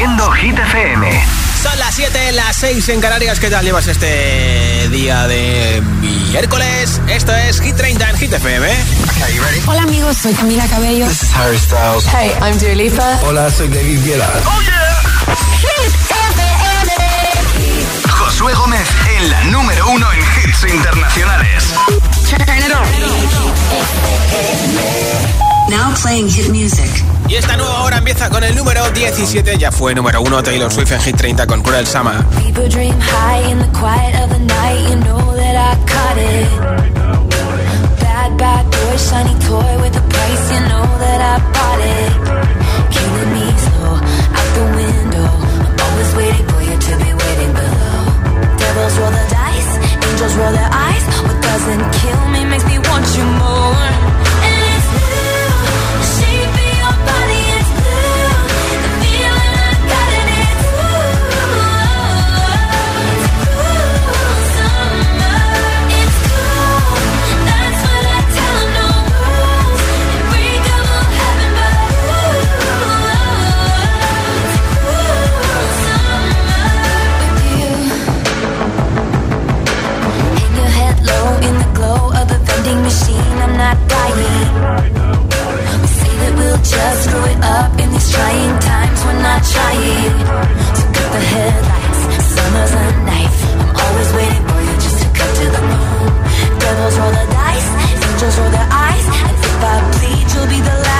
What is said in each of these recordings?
Haciendo Hit FM. Son las 7, las 6 en Canarias. ¿Qué tal llevas este día de miércoles? Esto es Hit 30 en Hit FM. Hola amigos, soy Camila Cabello. This is Harry Styles. Hey, I'm Dua Lipa. Hola, soy David Guetta. ¡Oh, yeah! Hit FM. Josué Gómez en la número uno en hits internacionales. Turn it on. Now playing hit music. Y esta nueva hora empieza con el número 17. Ya fue número 1 Taylor Swift en Hit 30 con Cruel Summer. People dream high in the quiet of the night. You know that I caught it. Bad, bad boy, shiny toy with a price. You know that I bought it. Killing me slow, out the window. I'm always waiting for you to be waiting below. Devils roll the dice, angels roll their eyes. What doesn't kill me makes me want you more. Machine. I'm not dying. We say that we'll just screw it up in these trying times. We're not trying. So cut the headlights. Summer's a knife. I'm always waiting for you just to cut to the bone. Devils roll the dice. Angels roll their eyes. And if I bleed, you'll be the last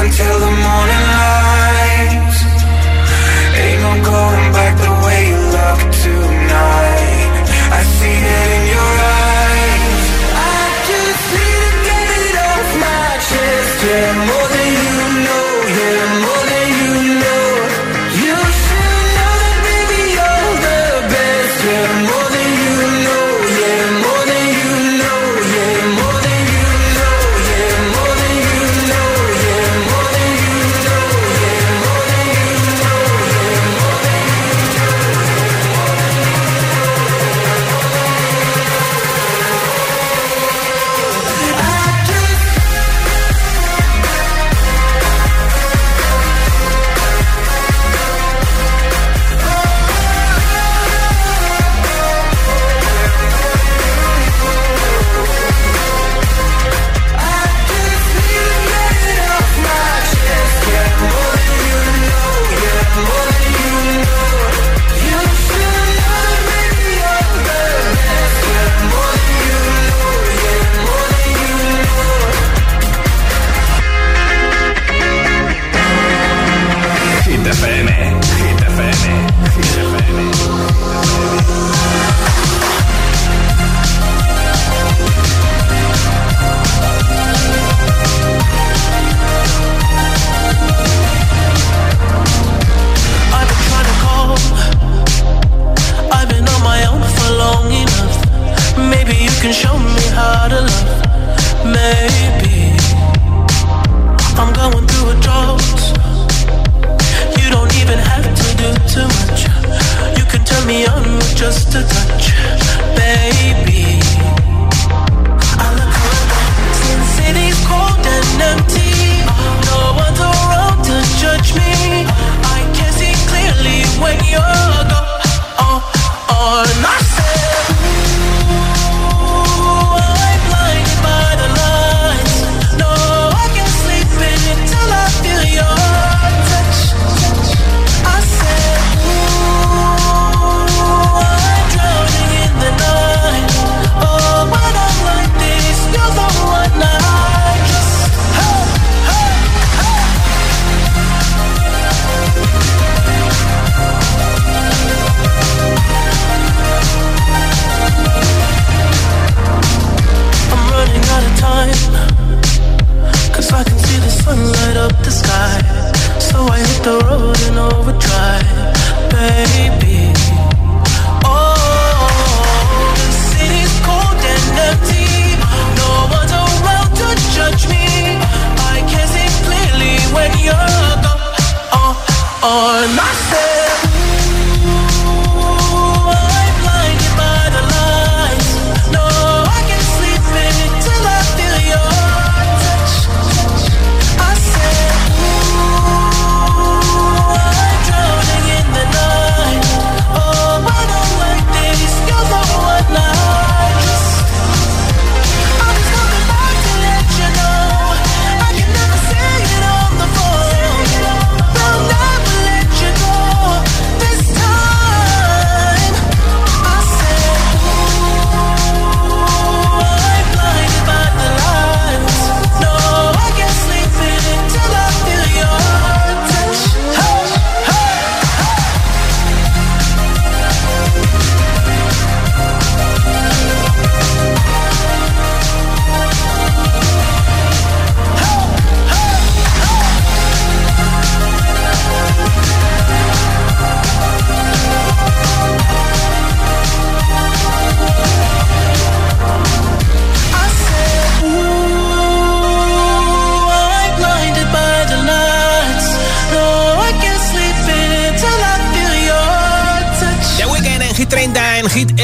until the morning light.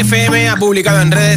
FM ha publicado en redes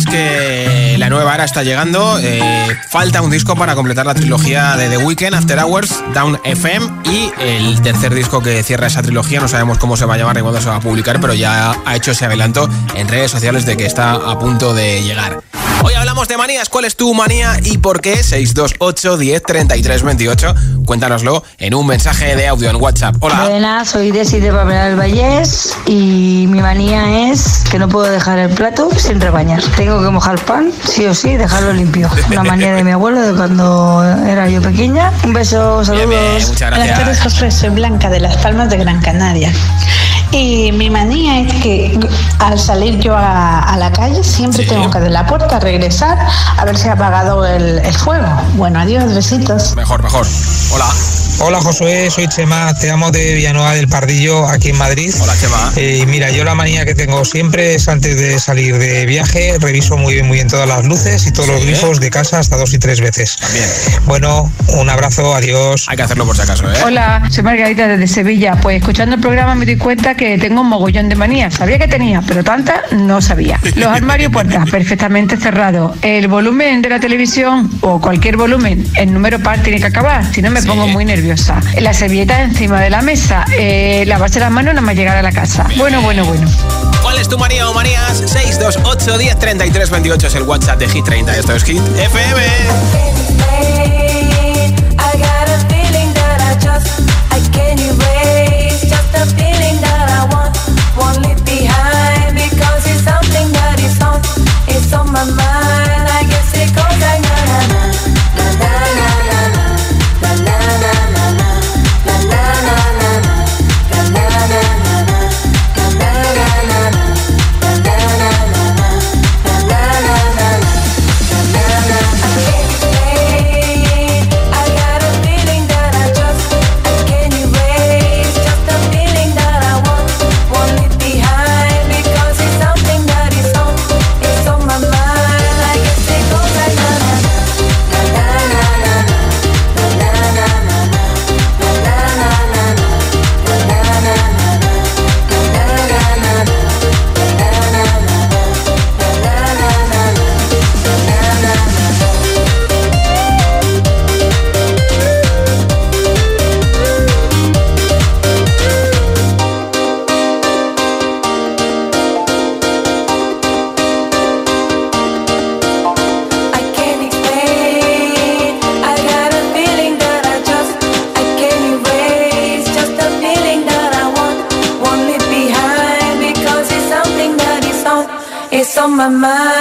está llegando. Eh, falta un disco para completar la trilogía de The Weeknd, After Hours, Down FM y el tercer disco que cierra esa trilogía. No sabemos cómo se va a llamar ni cuándo se va a publicar, pero ya ha hecho ese adelanto en redes sociales de que está a punto de llegar. Hoy hablamos de manías. ¿Cuál es tu manía y por qué? 628 10 33 28. Cuéntanoslo en un mensaje de audio en WhatsApp. Hola. Buenas, soy Desi de Papel del Vallés y mi manía es que no puedo dejar el plato sin rebañar. Tengo que mojar pan, sí o sí, dejarlo limpio. Una manía de mi abuelo de cuando era yo pequeña. Un beso, saludos. Bien, bien, muchas Buenas tardes, gracias. Josué. Soy Blanca de Las Palmas de Gran Canaria. Y mi manía es que al salir yo a, a la calle siempre Sí. tengo que de la puerta regresar a ver si ha apagado el, el fuego. Bueno, adiós, besitos. Mejor, mejor. Hola. Hola Josué, soy Chema, te llamo de Villanueva del Pardillo, aquí en Madrid. Hola, Chema. Eh, y mira, yo la manía que tengo siempre es antes de salir de viaje, reviso muy bien, muy bien todas las luces y todos los Sí. grifos de casa hasta dos y tres veces. También. Bueno, un abrazo, adiós. Hay que hacerlo por si acaso, ¿eh? Hola, soy Margarita desde Sevilla. Pues escuchando el programa me di cuenta que tengo un mogollón de manías. Sabía que tenía, pero tantas no sabía. Los armarios puertas perfectamente cerrados. El volumen de la televisión o cualquier volumen, el número par tiene que acabar, si no me Sí. pongo muy nerviosa. La servilleta encima de la mesa, eh, lavarse las manos nada más llegar a la casa. Bueno, bueno, bueno. ¿Cuál es tu manía o manías? 628 10 33 28 es el WhatsApp de Hit 30. Esto es Hit FM. I got a feeling that I just I can't erase. Just a feeling that I want, won't leave behind because it's something that is on, it's on my mind. my mind.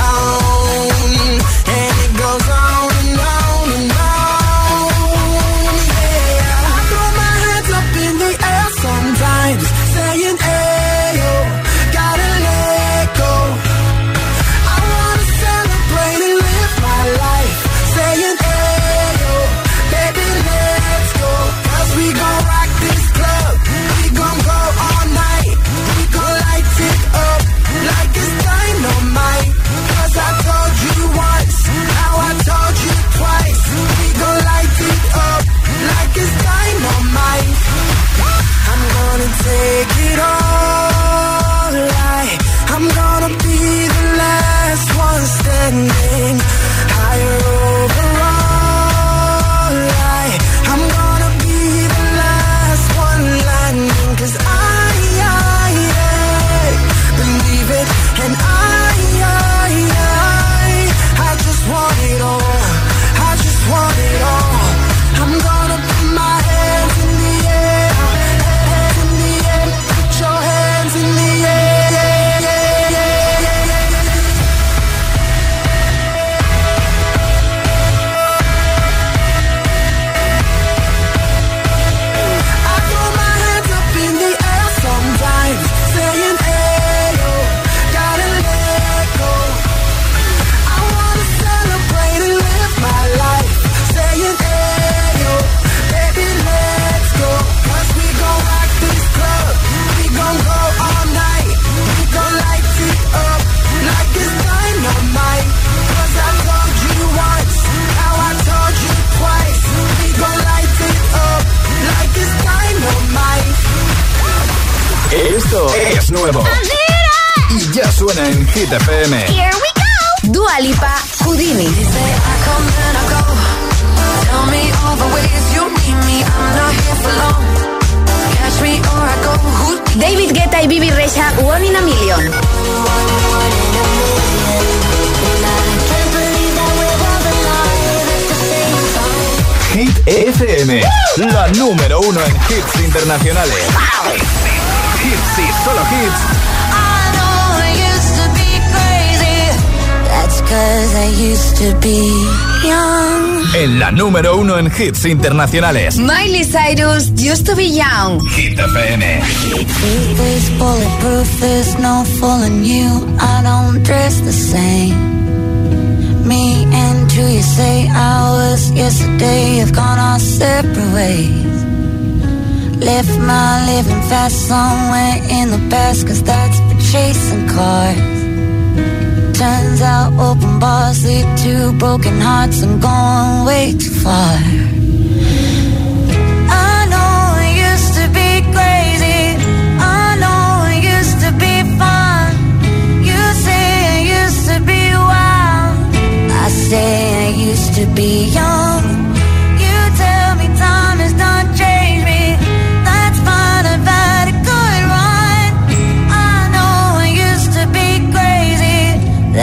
nuevo. Y ya suena en Hit FM. Here we go. Dua Houdini. David Guetta y Bibi Recha, One in a Million. Hit FM, la número uno en hits internacionales be young. En la número uno en hits internacionales. Miley Cyrus used to be young. Hit FM. Truth is bulletproof, there's no fooling you. I don't dress the same. Me and you, you say hours yesterday have gone our separate ways. Left my living fast somewhere in the past, cause that's for chasing cars. Turns out open bars lead to broken hearts and going way too far. I know it used to be crazy. I know it used to be fun. You say I used to be wild. I say I used to be young. You tell me time has not changed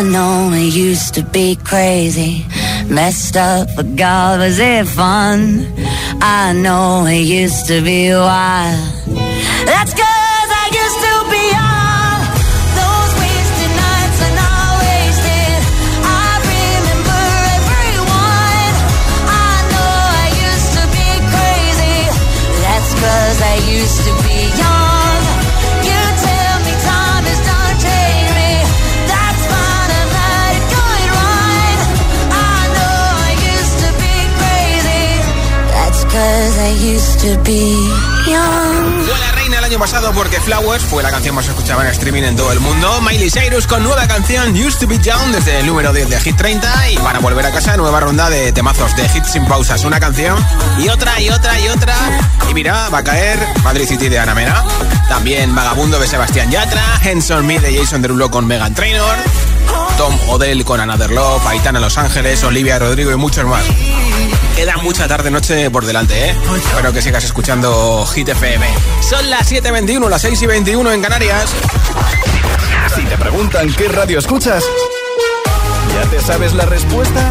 I know it used to be crazy, messed up, but God, was it fun? I know it used to be wild. That's cause Fue la reina el año pasado porque Flowers fue la canción más escuchada en streaming en todo el mundo. Miley Cyrus con nueva canción Used to Be Young desde el número 10 de Hit 30 y para volver a casa nueva ronda de temazos de hits sin pausas. Una canción y otra y otra y otra. Y mira, va a caer Madrid City de Ana Mena. También Vagabundo de Sebastián Yatra. Hands on Me de Jason Derulo con Megan Trainor. Tom Odell con Another Love. Aitana Los Ángeles. Olivia Rodrigo y muchos más. Queda mucha tarde-noche por delante, ¿eh? Espero que sigas escuchando Hit FM. Son las 7.21, las 6 y 21 en Canarias. Si te preguntan qué radio escuchas, ¿ya te sabes la respuesta?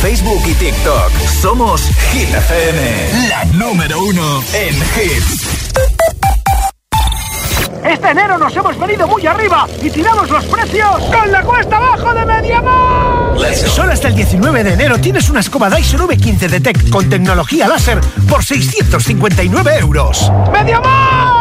Facebook y TikTok. Somos Hit FM, la número uno en hits. Este enero nos hemos venido muy arriba y tiramos los precios con la cuesta abajo de Mediamar. Solo hasta el 19 de enero tienes una escoba Dyson V15 Detect con tecnología láser por 659 euros. ¡Mediamar!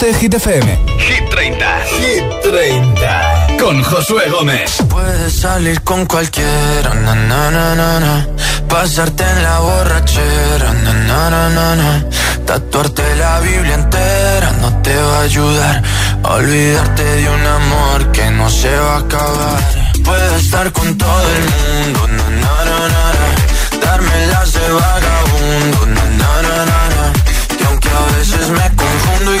12 Hit FM. Hit 30. Hit 30. Con Josué Gómez. Puedes salir con cualquiera, na, na, na, na, na. pasarte en la borrachera, na, na, na, na, na. tatuarte la Biblia entera no te va a ayudar. Olvidarte de un amor que no se va a acabar. Puedes estar con todo el mundo, na, na, na, na, na. darme las de vagabundo, na, na, na, na, na. y aunque a veces me confundo y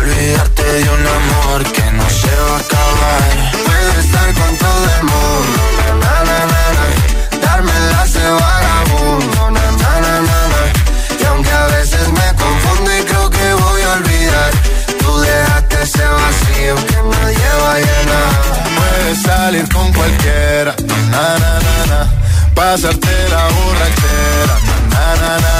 Olvidarte de un amor que no se va a acabar. Puedes estar con todo el mundo, na, na, na, darme la vagabundo. Y aunque a veces me confundo y creo que voy a olvidar, tú dejaste ese vacío que nadie va a llenar. Puedes salir con cualquiera, na, pasarte la borrachera, na na na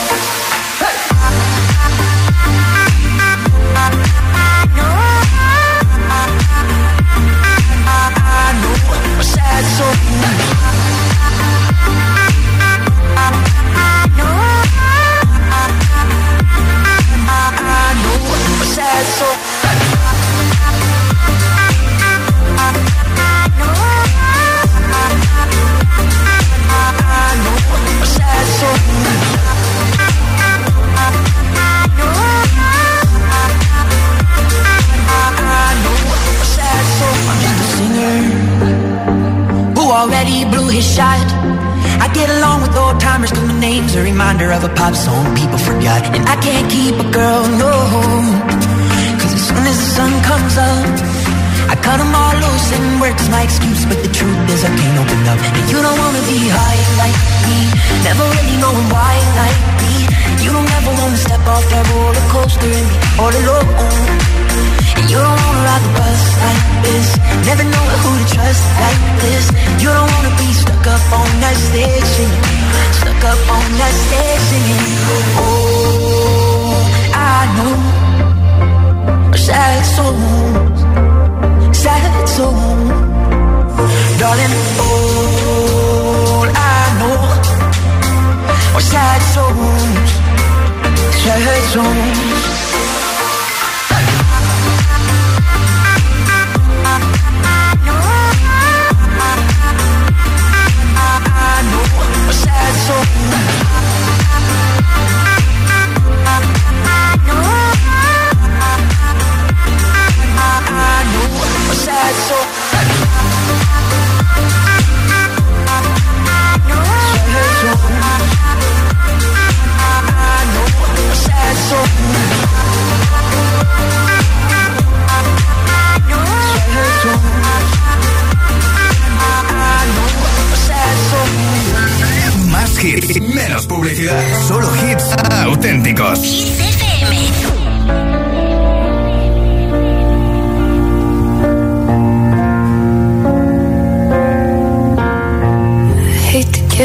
reminder of a pop song people forgot. And I can't keep a girl, no. Cause as soon as the sun comes up, cut them all loose and work's my excuse. But the truth is I can't open up. And you don't wanna be high like me. Never really knowing why like me. You don't ever wanna step off that roller coaster and be all alone. And you don't wanna ride the bus like this Never know who to trust like this You don't wanna be stuck up on that stage singing Stuck up on that stage singing Oh, I know Sad souls Sad souls Darling, all I know Are sad souls Sad souls I know. Más hits, menos publicidad. Solo hits auténticos. to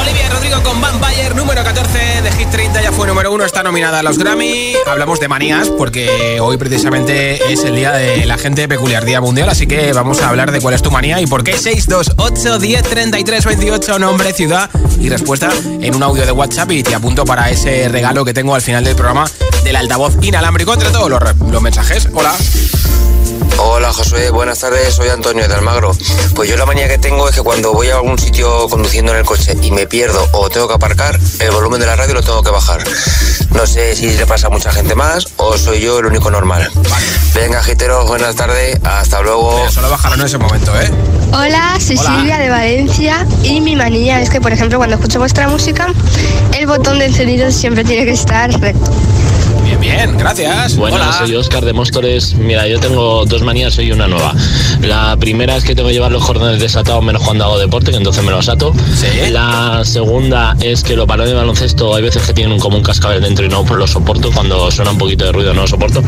Olivia Rodrigo con Vampire, número 14 de Hit 30, ya fue número 1, está nominada a los Grammy. Hablamos de manías porque hoy precisamente es el día de la gente peculiar, Día Mundial, así que vamos a hablar de cuál es tu manía y por qué. 628 10 33 28, nombre, ciudad y respuesta en un audio de WhatsApp y te apunto para ese regalo que tengo al final del programa del altavoz inalámbrico entre todos los, los mensajes. Hola. Hola Josué, buenas tardes, soy Antonio de Almagro. Pues yo la manía que tengo es que cuando voy a algún sitio conduciendo en el coche y me pierdo o tengo que aparcar, el volumen de la radio lo tengo que bajar. No sé si le pasa a mucha gente más o soy yo el único normal. Venga, giteros, buenas tardes, hasta luego. Solo bajaron en ese momento, ¿eh? Hola, soy Hola. Silvia de Valencia y mi manía es que, por ejemplo, cuando escucho vuestra música, el botón de encendido siempre tiene que estar recto. Bien, bien, gracias. Buenas, Hola. soy Oscar de Móstoles. Mira, yo tengo dos manías y una nueva. La primera es que tengo que llevar los cordones desatados menos cuando hago deporte, que entonces me los ato. La segunda es que los balones de baloncesto hay veces que tienen como un cascabel dentro y no los soporto. Cuando suena un poquito de ruido no lo soporto.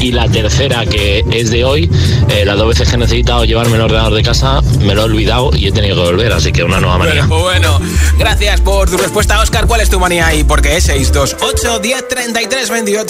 Y la tercera, que es de hoy, eh, las dos veces que he necesitado llevarme el ordenador de casa, me lo he olvidado y he tenido que volver, así que una nueva manía. Bueno, bueno, gracias por tu respuesta, Oscar. ¿Cuál es tu manía y por qué es 628 10 33 28?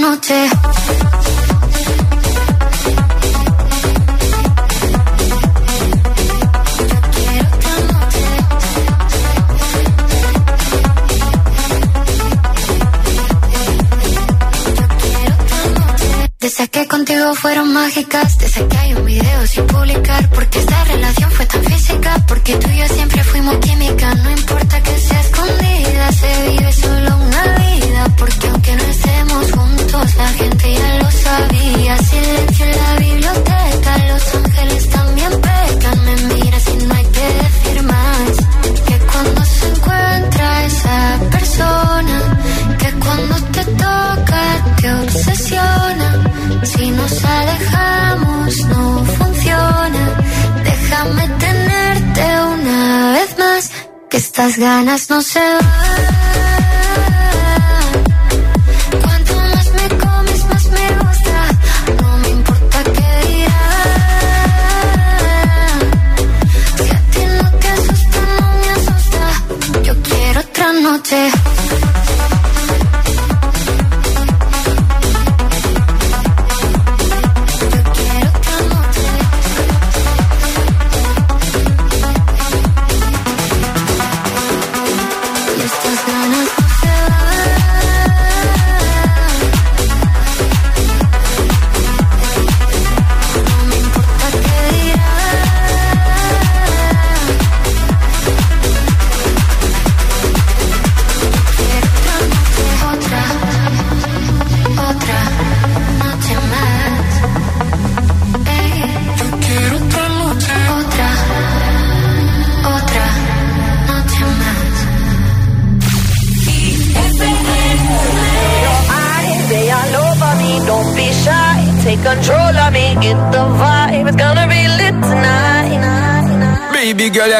Noche. Desde que contigo fueron mágicas, desde que Estas ganas no se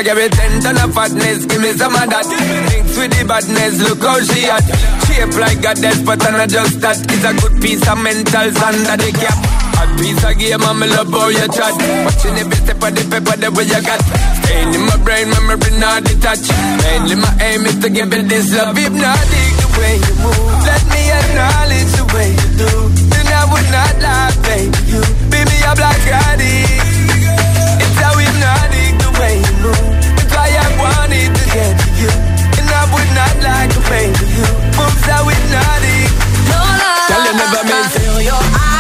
You give me ten ton of fatness, give me some of that. Thanks with the badness, look how she at. Shape like a death, but I'm not just that. It's a good piece of mental under the cap. A piece of game, I'm love how you chat. Watching every step of the paper, the way you got. Staying in my brain, memory not detached. Mainly my aim is to give it this love. If not, dig the way you move. Let me acknowledge the way you do. Then I would not lie, baby. You, baby, I'm like addict. It's how hypnotic the way you move. Not like you. Moves. No lie. Tell you never meant to.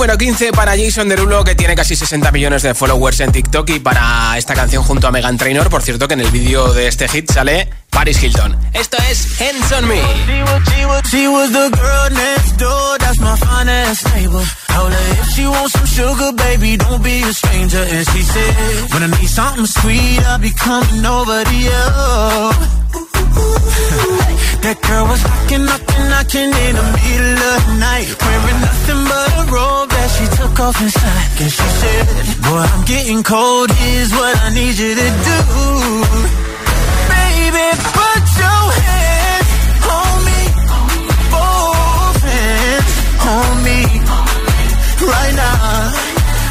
Número 15 para Jason Derulo, que tiene casi 60 millones de followers en TikTok, y para esta canción junto a Megan Trainor. Por cierto, que en el vídeo de este hit sale Paris Hilton. Esto es Hands on Me. She was, the girl next door, that's my finest neighbor. Told if she wants some sugar, baby, don't be a stranger. And she said, when I need something sweet, I'll be coming over to you. that girl was knocking, knocking, knocking in the middle of the night. Wearing nothing but a robe that she took off inside. And she said, boy, I'm getting cold, here's what I need you to do.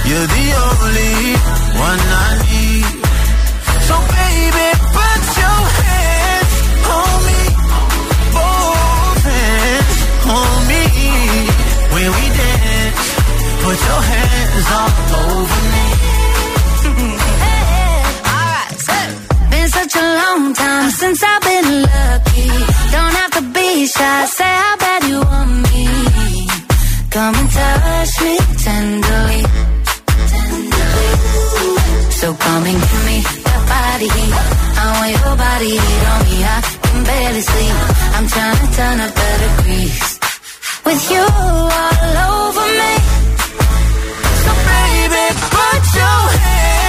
You're the only one I need. So baby, put your hands on me. Both hands on me. When we dance, put your hands all over me. Such a long time since I've been lucky. Don't have to be shy, say how bad you want me. Come and touch me tenderly. So come and give me that body. I want your body heat on me. I can barely sleep. I'm trying to turn up better grease. With you all over me. So baby, put your hands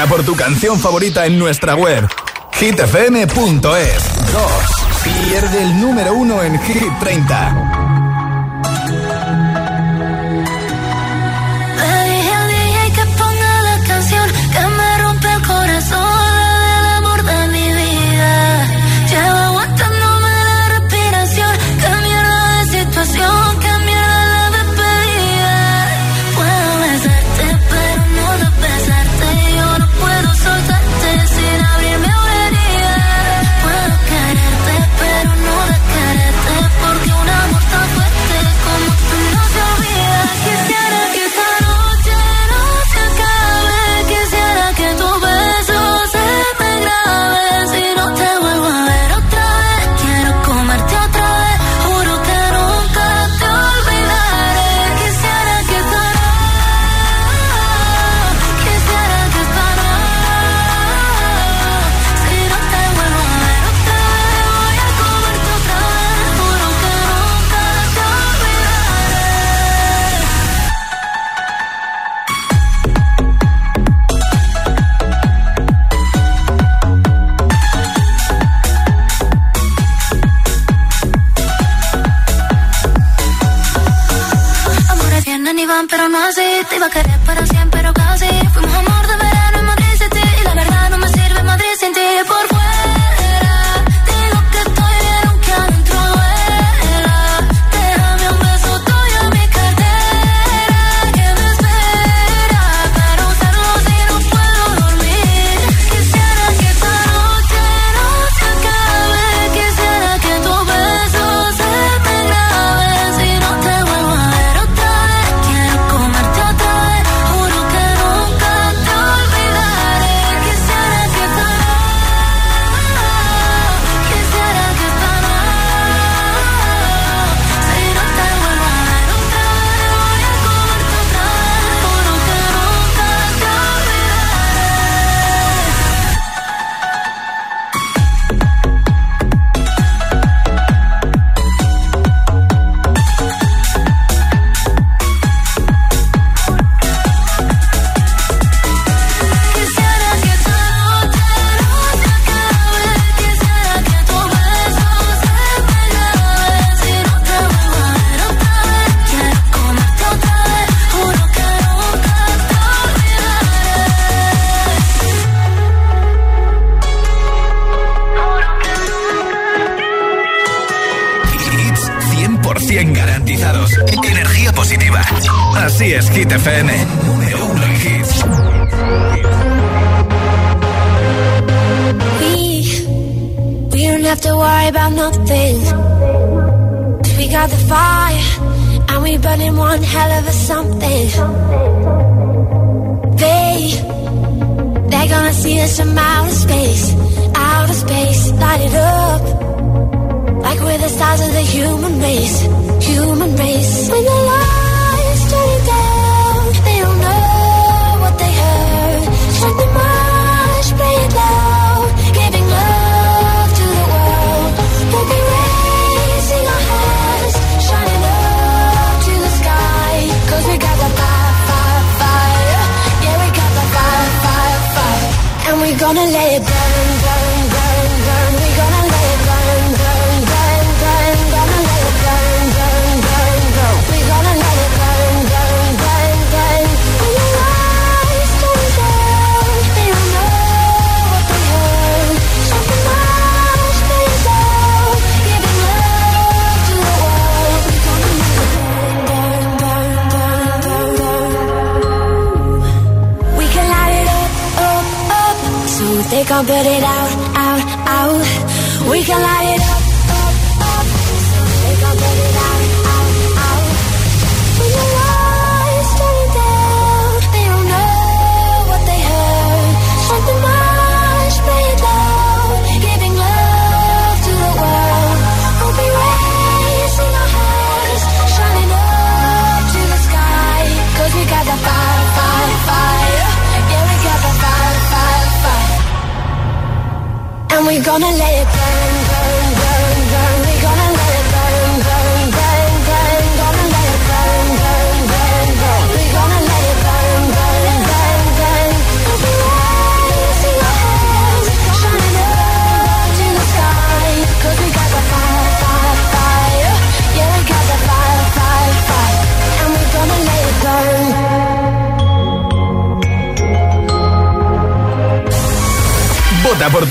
Vota por tu canción favorita en nuestra web hitfm.es 2. Pierde el número uno en Hit 30.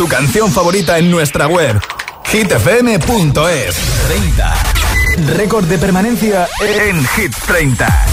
canción favorita en nuestra web hitfm.es. 30. Récord de permanencia en Hit 30.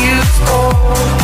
Years you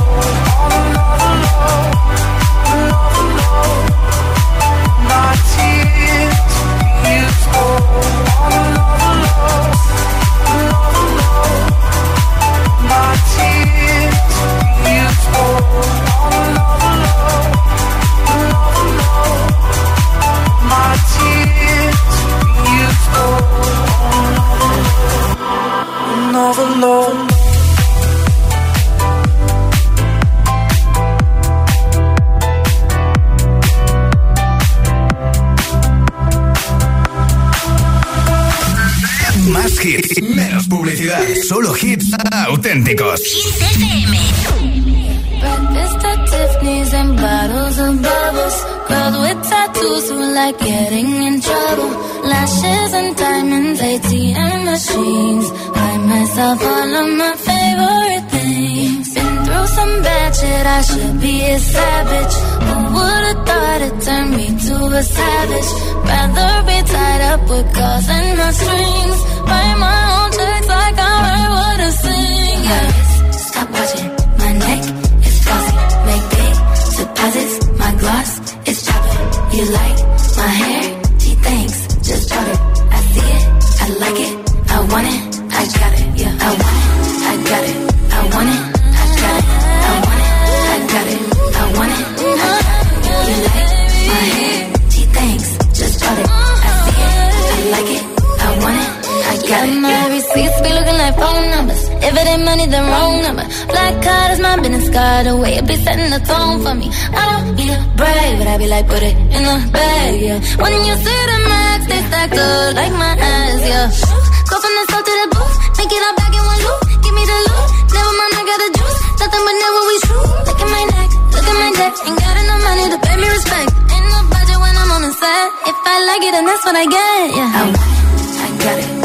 Más hits, menos publicidad. Solo hits auténticos. Breakfast at Tiffany's and bottles of bubbles. Girls with tattoos who like getting in trouble. Lashes and diamonds, ATM machines. Buy myself all of my favorite things. Been through some bad shit, I should be a savage. Who would've thought it turned me to a savage? Rather be tied up with calls and my strings. Write my own checks like I write what I sing. Yeah. Stop watching my neck is flossy. Make big deposits. My gloss is chopping. You like my hair? Gee, thanks. Just drop it. I see it. I like it. I want it. I got it. Yeah, I want it. I got it. I want it. I got it. I want it. I got it. I want it. I got it. You like my hair? Gee, thanks. Just drop it. I see it. I like it. I want it. I got it. My receipts be looking like phone numbers. If it ain't money, then wrong number. Black card is my business card. The way it be setting the tone for me. I don't need a brag, but I be like, put it in the bag, yeah. When you see the max, they stack up like my ass, yeah. Go from the south to the booth, make it all back in one loop. Give me the loot, never mind, I got the juice. Nothing but never we true. Look at my neck, look at my neck. Ain't got enough money to pay me respect. Ain't no budget when I'm on the set. If I like it, then that's what I get, yeah. I it, I got it.